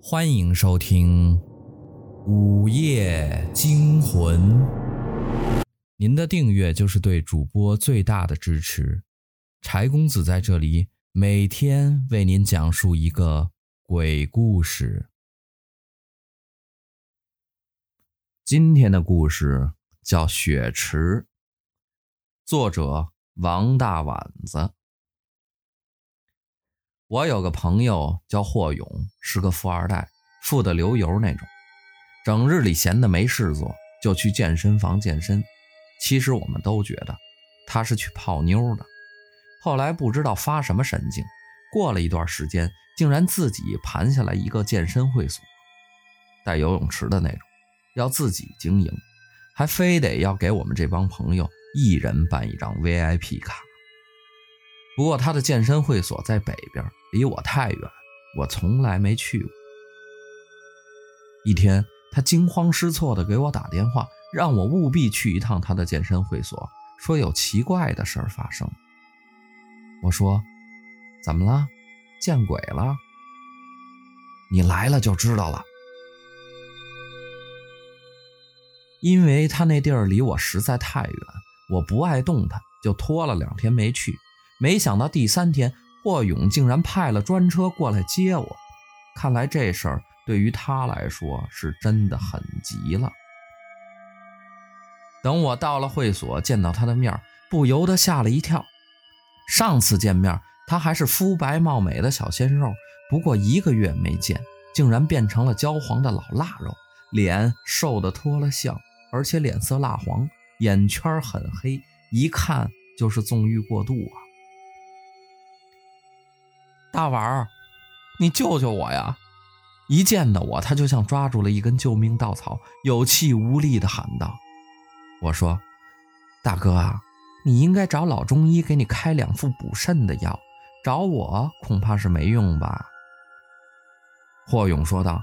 欢迎收听《午夜惊魂》。您的订阅就是对主播最大的支持。柴公子在这里每天为您讲述一个鬼故事。今天的故事叫《雪池》，作者王大碗子。我有个朋友叫霍勇，是个富二代，富得流油那种。整日里闲得没事做，就去健身房健身。其实我们都觉得他是去泡妞的。后来不知道发什么神经，过了一段时间，竟然自己盘下来一个健身会所，带游泳池的那种，要自己经营，还非得要给我们这帮朋友一人办一张 VIP 卡。不过他的健身会所在北边，离我太远，我从来没去过。一天，他惊慌失措地给我打电话，让我务必去一趟他的健身会所，说有奇怪的事儿发生。我说：“怎么了？见鬼了？你来了就知道了。”因为他那地儿离我实在太远，我不爱动弹，就拖了两天没去。没想到第三天，霍勇竟然派了专车过来接我。看来这事儿对于他来说是真的很急了。等我到了会所，见到他的面，不由得吓了一跳。上次见面，他还是肤白貌美的小鲜肉，不过一个月没见，竟然变成了焦黄的老腊肉，脸瘦得脱了相，而且脸色蜡黄，眼圈很黑，一看就是纵欲过度啊。大碗儿，你救救我呀！一见到我，他就像抓住了一根救命稻草，有气无力地喊道：“我说，大哥啊，你应该找老中医给你开两副补肾的药，找我恐怕是没用吧？”霍勇说道：“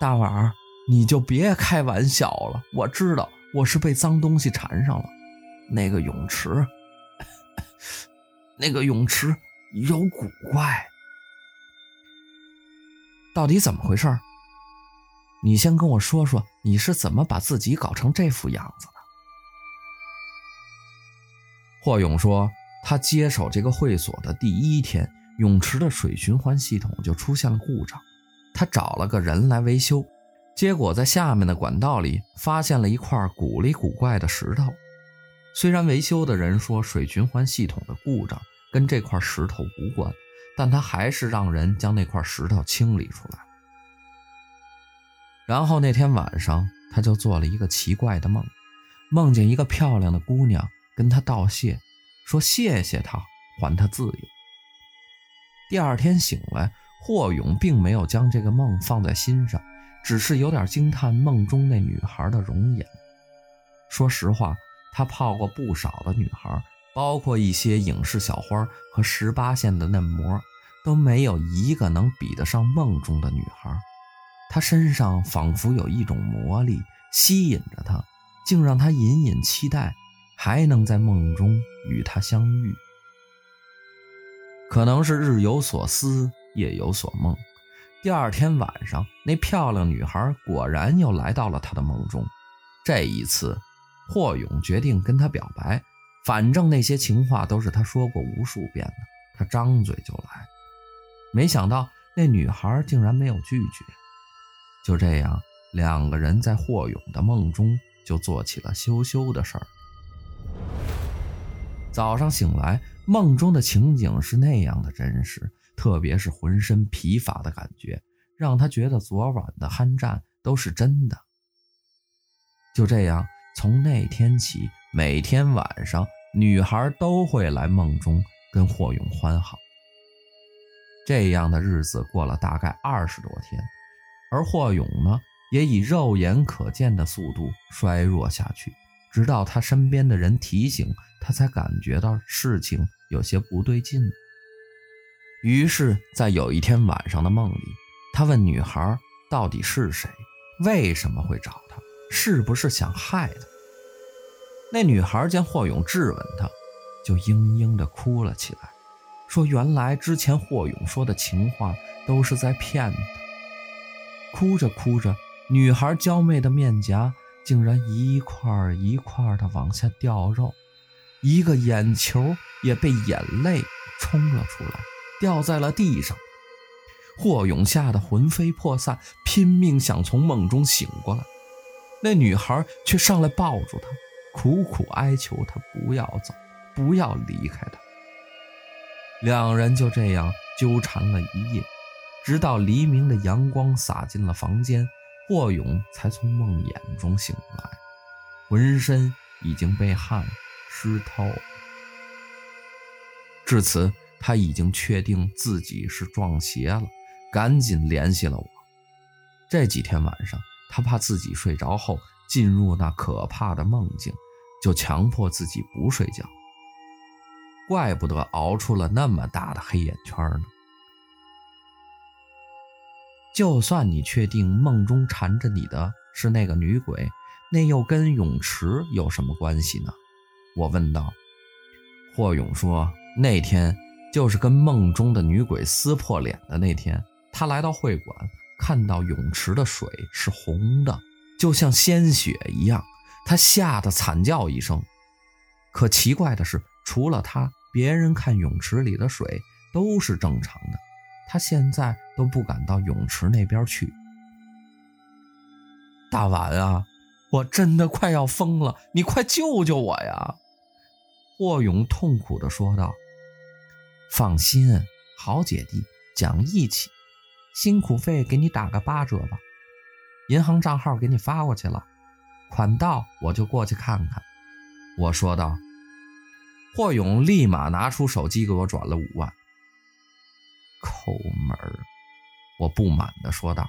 大碗儿，你就别开玩笑了，我知道我是被脏东西缠上了。那个泳池，那个泳池。”有古怪，到底怎么回事？你先跟我说说，你是怎么把自己搞成这副样子的？霍勇说，他接手这个会所的第一天，泳池的水循环系统就出现了故障，他找了个人来维修，结果在下面的管道里发现了一块古里古怪的石头。虽然维修的人说水循环系统的故障，跟这块石头无关，但他还是让人将那块石头清理出来。然后那天晚上，他就做了一个奇怪的梦，梦见一个漂亮的姑娘跟他道谢，说谢谢他，还他自由。第二天醒来，霍勇并没有将这个梦放在心上，只是有点惊叹梦中那女孩的容颜。说实话，他泡过不少的女孩。包括一些影视小花和十八线的嫩模，都没有一个能比得上梦中的女孩。她身上仿佛有一种魔力，吸引着他，竟让他隐隐期待还能在梦中与她相遇。可能是日有所思，夜有所梦。第二天晚上，那漂亮女孩果然又来到了他的梦中。这一次，霍勇决定跟她表白。反正那些情话都是他说过无数遍的，他张嘴就来。没想到那女孩竟然没有拒绝。就这样，两个人在霍勇的梦中就做起了羞羞的事儿。早上醒来，梦中的情景是那样的真实，特别是浑身疲乏的感觉，让他觉得昨晚的酣战都是真的。就这样，从那天起，每天晚上。女孩都会来梦中跟霍勇欢好。这样的日子过了大概二十多天，而霍勇呢，也以肉眼可见的速度衰弱下去，直到他身边的人提醒他，才感觉到事情有些不对劲。于是，在有一天晚上的梦里，他问女孩到底是谁，为什么会找他，是不是想害他？那女孩见霍勇质问她，就嘤嘤地哭了起来，说：“原来之前霍勇说的情话都是在骗她，哭着哭着，女孩娇媚的面颊竟然一块一块的往下掉肉，一个眼球也被眼泪冲了出来，掉在了地上。霍勇吓得魂飞魄散，拼命想从梦中醒过来。那女孩却上来抱住他，苦苦哀求他不要走，不要离开他。两人就这样纠缠了一夜，直到黎明的阳光洒进了房间，霍勇才从梦魇中醒来，浑身已经被汗湿透。至此，他已经确定自己是撞邪了。赶紧联系了我。这几天晚上，他怕自己睡着后进入那可怕的梦境，就强迫自己不睡觉。怪不得熬出了那么大的黑眼圈呢。就算你确定梦中缠着你的是那个女鬼，那又跟泳池有什么关系呢？我问道。霍勇说：“那天就是跟梦中的女鬼撕破脸的那天。”他来到会馆，看到泳池的水是红的，就像鲜血一样。他吓得惨叫一声。可奇怪的是，除了他，别人看泳池里的水都是正常的。他现在都不敢到泳池那边去。大碗啊，我真的快要疯了，你快救救我呀！霍勇痛苦地说道。放心，好姐弟，讲义气。辛苦费给你打个八折吧，银行账号给你发过去了，款到我就过去看看。我说道。霍勇立马拿出手机给我转了五万。抠门儿，我不满地说道。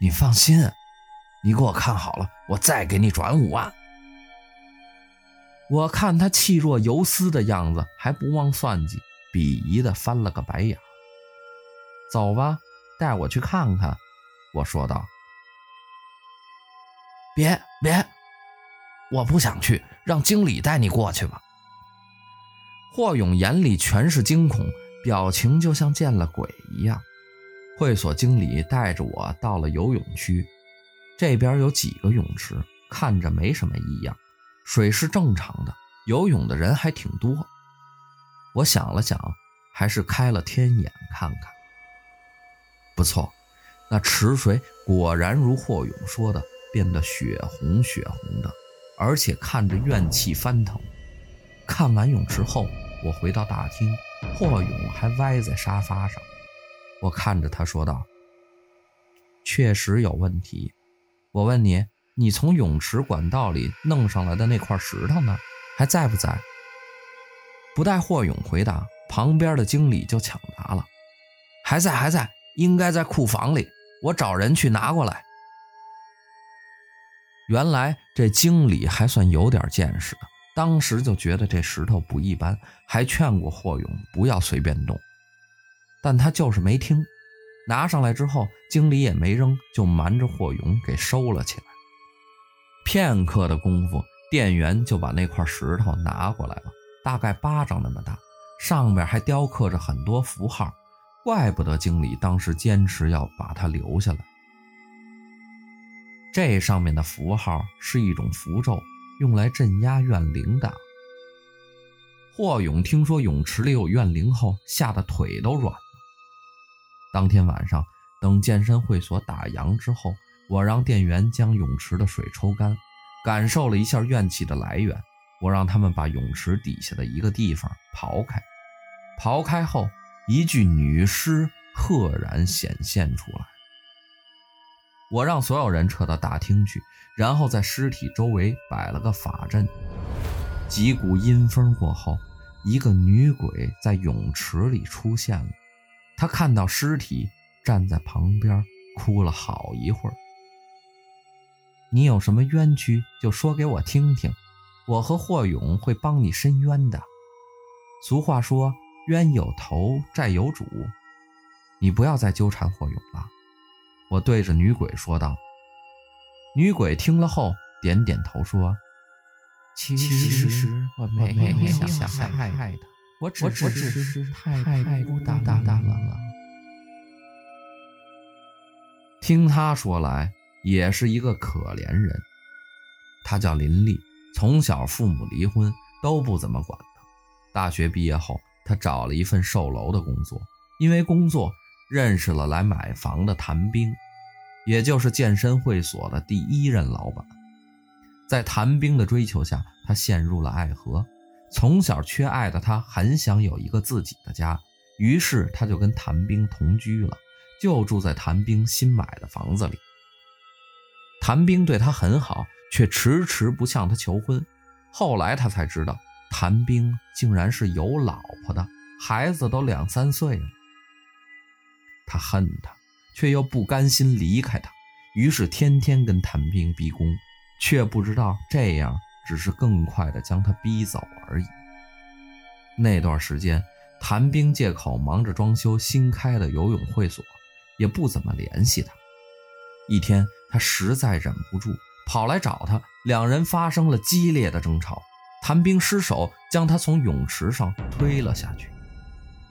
你放心，你给我看好了，我再给你转五万。我看他气若游丝的样子，还不忘算计，鄙夷地翻了个白眼。走吧，带我去看看。”我说道。“别别，我不想去，让经理带你过去吧。”霍勇眼里全是惊恐，表情就像见了鬼一样。会所经理带着我到了游泳区，这边有几个泳池，看着没什么异样，水是正常的，游泳的人还挺多。我想了想，还是开了天眼看看。不错，那池水果然如霍勇说的，变得血红血红的，而且看着怨气翻腾。看完泳池后，我回到大厅，霍勇还歪在沙发上。我看着他说道：“确实有问题。我问你，你从泳池管道里弄上来的那块石头呢？还在不在？”不待霍勇回答，旁边的经理就抢答了：“还在，还在。”应该在库房里，我找人去拿过来。原来这经理还算有点见识的，当时就觉得这石头不一般，还劝过霍勇不要随便动，但他就是没听。拿上来之后，经理也没扔，就瞒着霍勇给收了起来。片刻的功夫，店员就把那块石头拿过来了，大概巴掌那么大，上面还雕刻着很多符号。怪不得经理当时坚持要把它留下来。这上面的符号是一种符咒，用来镇压怨灵的。霍勇听说泳池里有怨灵后，吓得腿都软了。当天晚上，等健身会所打烊之后，我让店员将泳池的水抽干，感受了一下怨气的来源。我让他们把泳池底下的一个地方刨开，刨开后。一具女尸赫然显现出来，我让所有人撤到大厅去，然后在尸体周围摆了个法阵。几股阴风过后，一个女鬼在泳池里出现了。她看到尸体，站在旁边哭了好一会儿。你有什么冤屈，就说给我听听，我和霍勇会帮你伸冤的。俗话说。冤有头，债有主，你不要再纠缠霍勇了。我对着女鬼说道。女鬼听了后点点头说：“其实我没有想害他，我只是太太孤单了。”听他说来，也是一个可怜人。他叫林丽，从小父母离婚，都不怎么管他。大学毕业后，他找了一份售楼的工作，因为工作认识了来买房的谭兵，也就是健身会所的第一任老板。在谭兵的追求下，他陷入了爱河。从小缺爱的他，很想有一个自己的家，于是他就跟谭兵同居了，就住在谭兵新买的房子里。谭兵对他很好，却迟迟不向他求婚。后来他才知道，谭兵竟然是有老婆的，孩子都两三岁了。他恨他，却又不甘心离开他，于是天天跟谭兵逼宫。却不知道这样只是更快的将他逼走而已。那段时间，谭兵借口忙着装修新开的游泳会所，也不怎么联系他。一天，他实在忍不住，跑来找他，两人发生了激烈的争吵。谭兵失手将他从泳池上推了下去，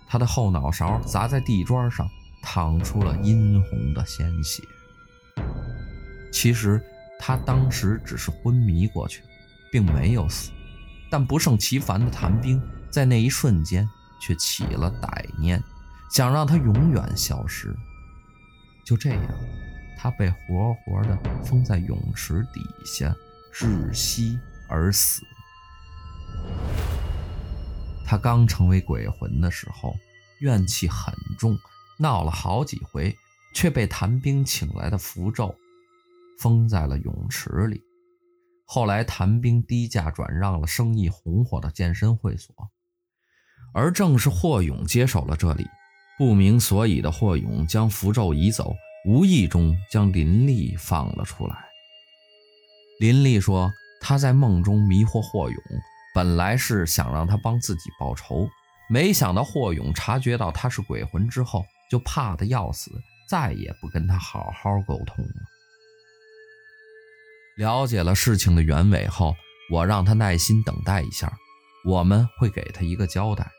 他的后脑勺砸在地砖上，淌出了殷红的鲜血。其实。他当时只是昏迷过去，并没有死，但不胜其烦的谭兵在那一瞬间却起了歹念，想让他永远消失。就这样，他被活活的封在泳池底下，窒息而死。他刚成为鬼魂的时候，怨气很重，闹了好几回，却被谭兵请来的符咒。封在了泳池里。后来，谭兵低价转让了生意红火的健身会所，而正是霍勇接手了这里。不明所以的霍勇将符咒移走，无意中将林丽放了出来。林丽说：“他在梦中迷惑霍勇，本来是想让他帮自己报仇，没想到霍勇察觉到他是鬼魂之后，就怕的要死，再也不跟他好好沟通了。”了解了事情的原委后，我让他耐心等待一下，我们会给他一个交代。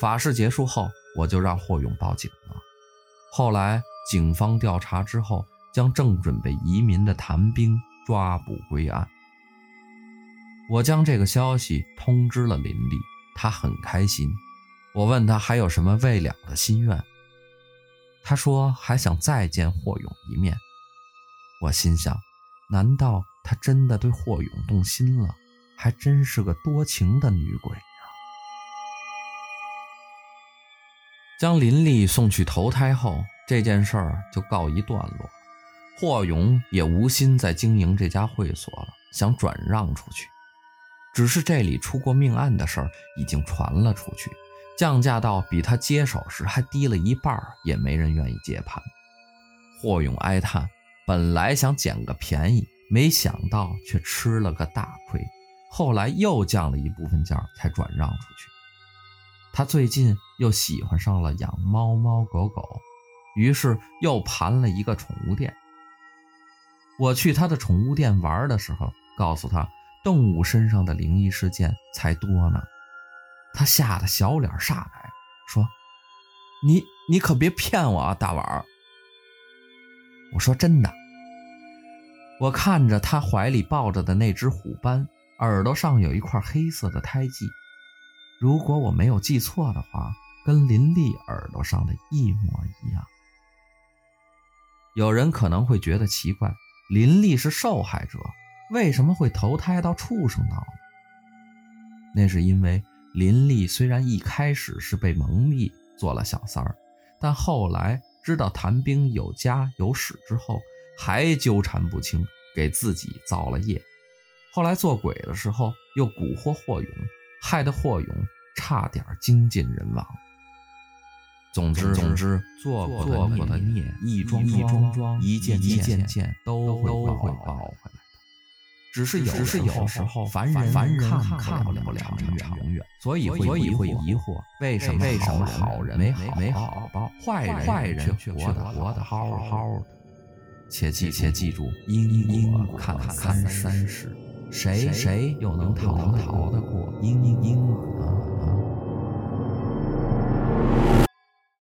法事结束后，我就让霍勇报警了。后来警方调查之后，将正准备移民的谭兵抓捕归案。我将这个消息通知了林立，他很开心。我问他还有什么未了的心愿，他说还想再见霍勇一面。我心想。难道他真的对霍勇动心了？还真是个多情的女鬼呀！将林丽送去投胎后，这件事儿就告一段落。霍勇也无心再经营这家会所了，想转让出去。只是这里出过命案的事儿已经传了出去，降价到比他接手时还低了一半，也没人愿意接盘。霍勇哀叹。本来想捡个便宜，没想到却吃了个大亏。后来又降了一部分价，才转让出去。他最近又喜欢上了养猫猫狗狗，于是又盘了一个宠物店。我去他的宠物店玩的时候，告诉他动物身上的灵异事件才多呢。他吓得小脸煞白，说：“你你可别骗我啊，大碗。”我说真的。我看着他怀里抱着的那只虎斑，耳朵上有一块黑色的胎记，如果我没有记错的话，跟林丽耳朵上的一模一样。有人可能会觉得奇怪，林丽是受害者，为什么会投胎到畜生道呢？那是因为林丽虽然一开始是被蒙蔽做了小三儿，但后来知道谭兵有家有室之后。还纠缠不清，给自己造了业。后来做鬼的时候，又蛊惑霍勇，害得霍勇差点精尽人亡。总之，总之，做过的孽，一桩一桩桩，一件一件件，都会都会报回来的。只是有时候，凡人凡人看看不了长远，所以会疑惑，为什么为什么好人没好没好报，坏人坏人却活得活得好好的。切记，且记住，因因果看看三世，谁谁又能逃逃得过因因果呢？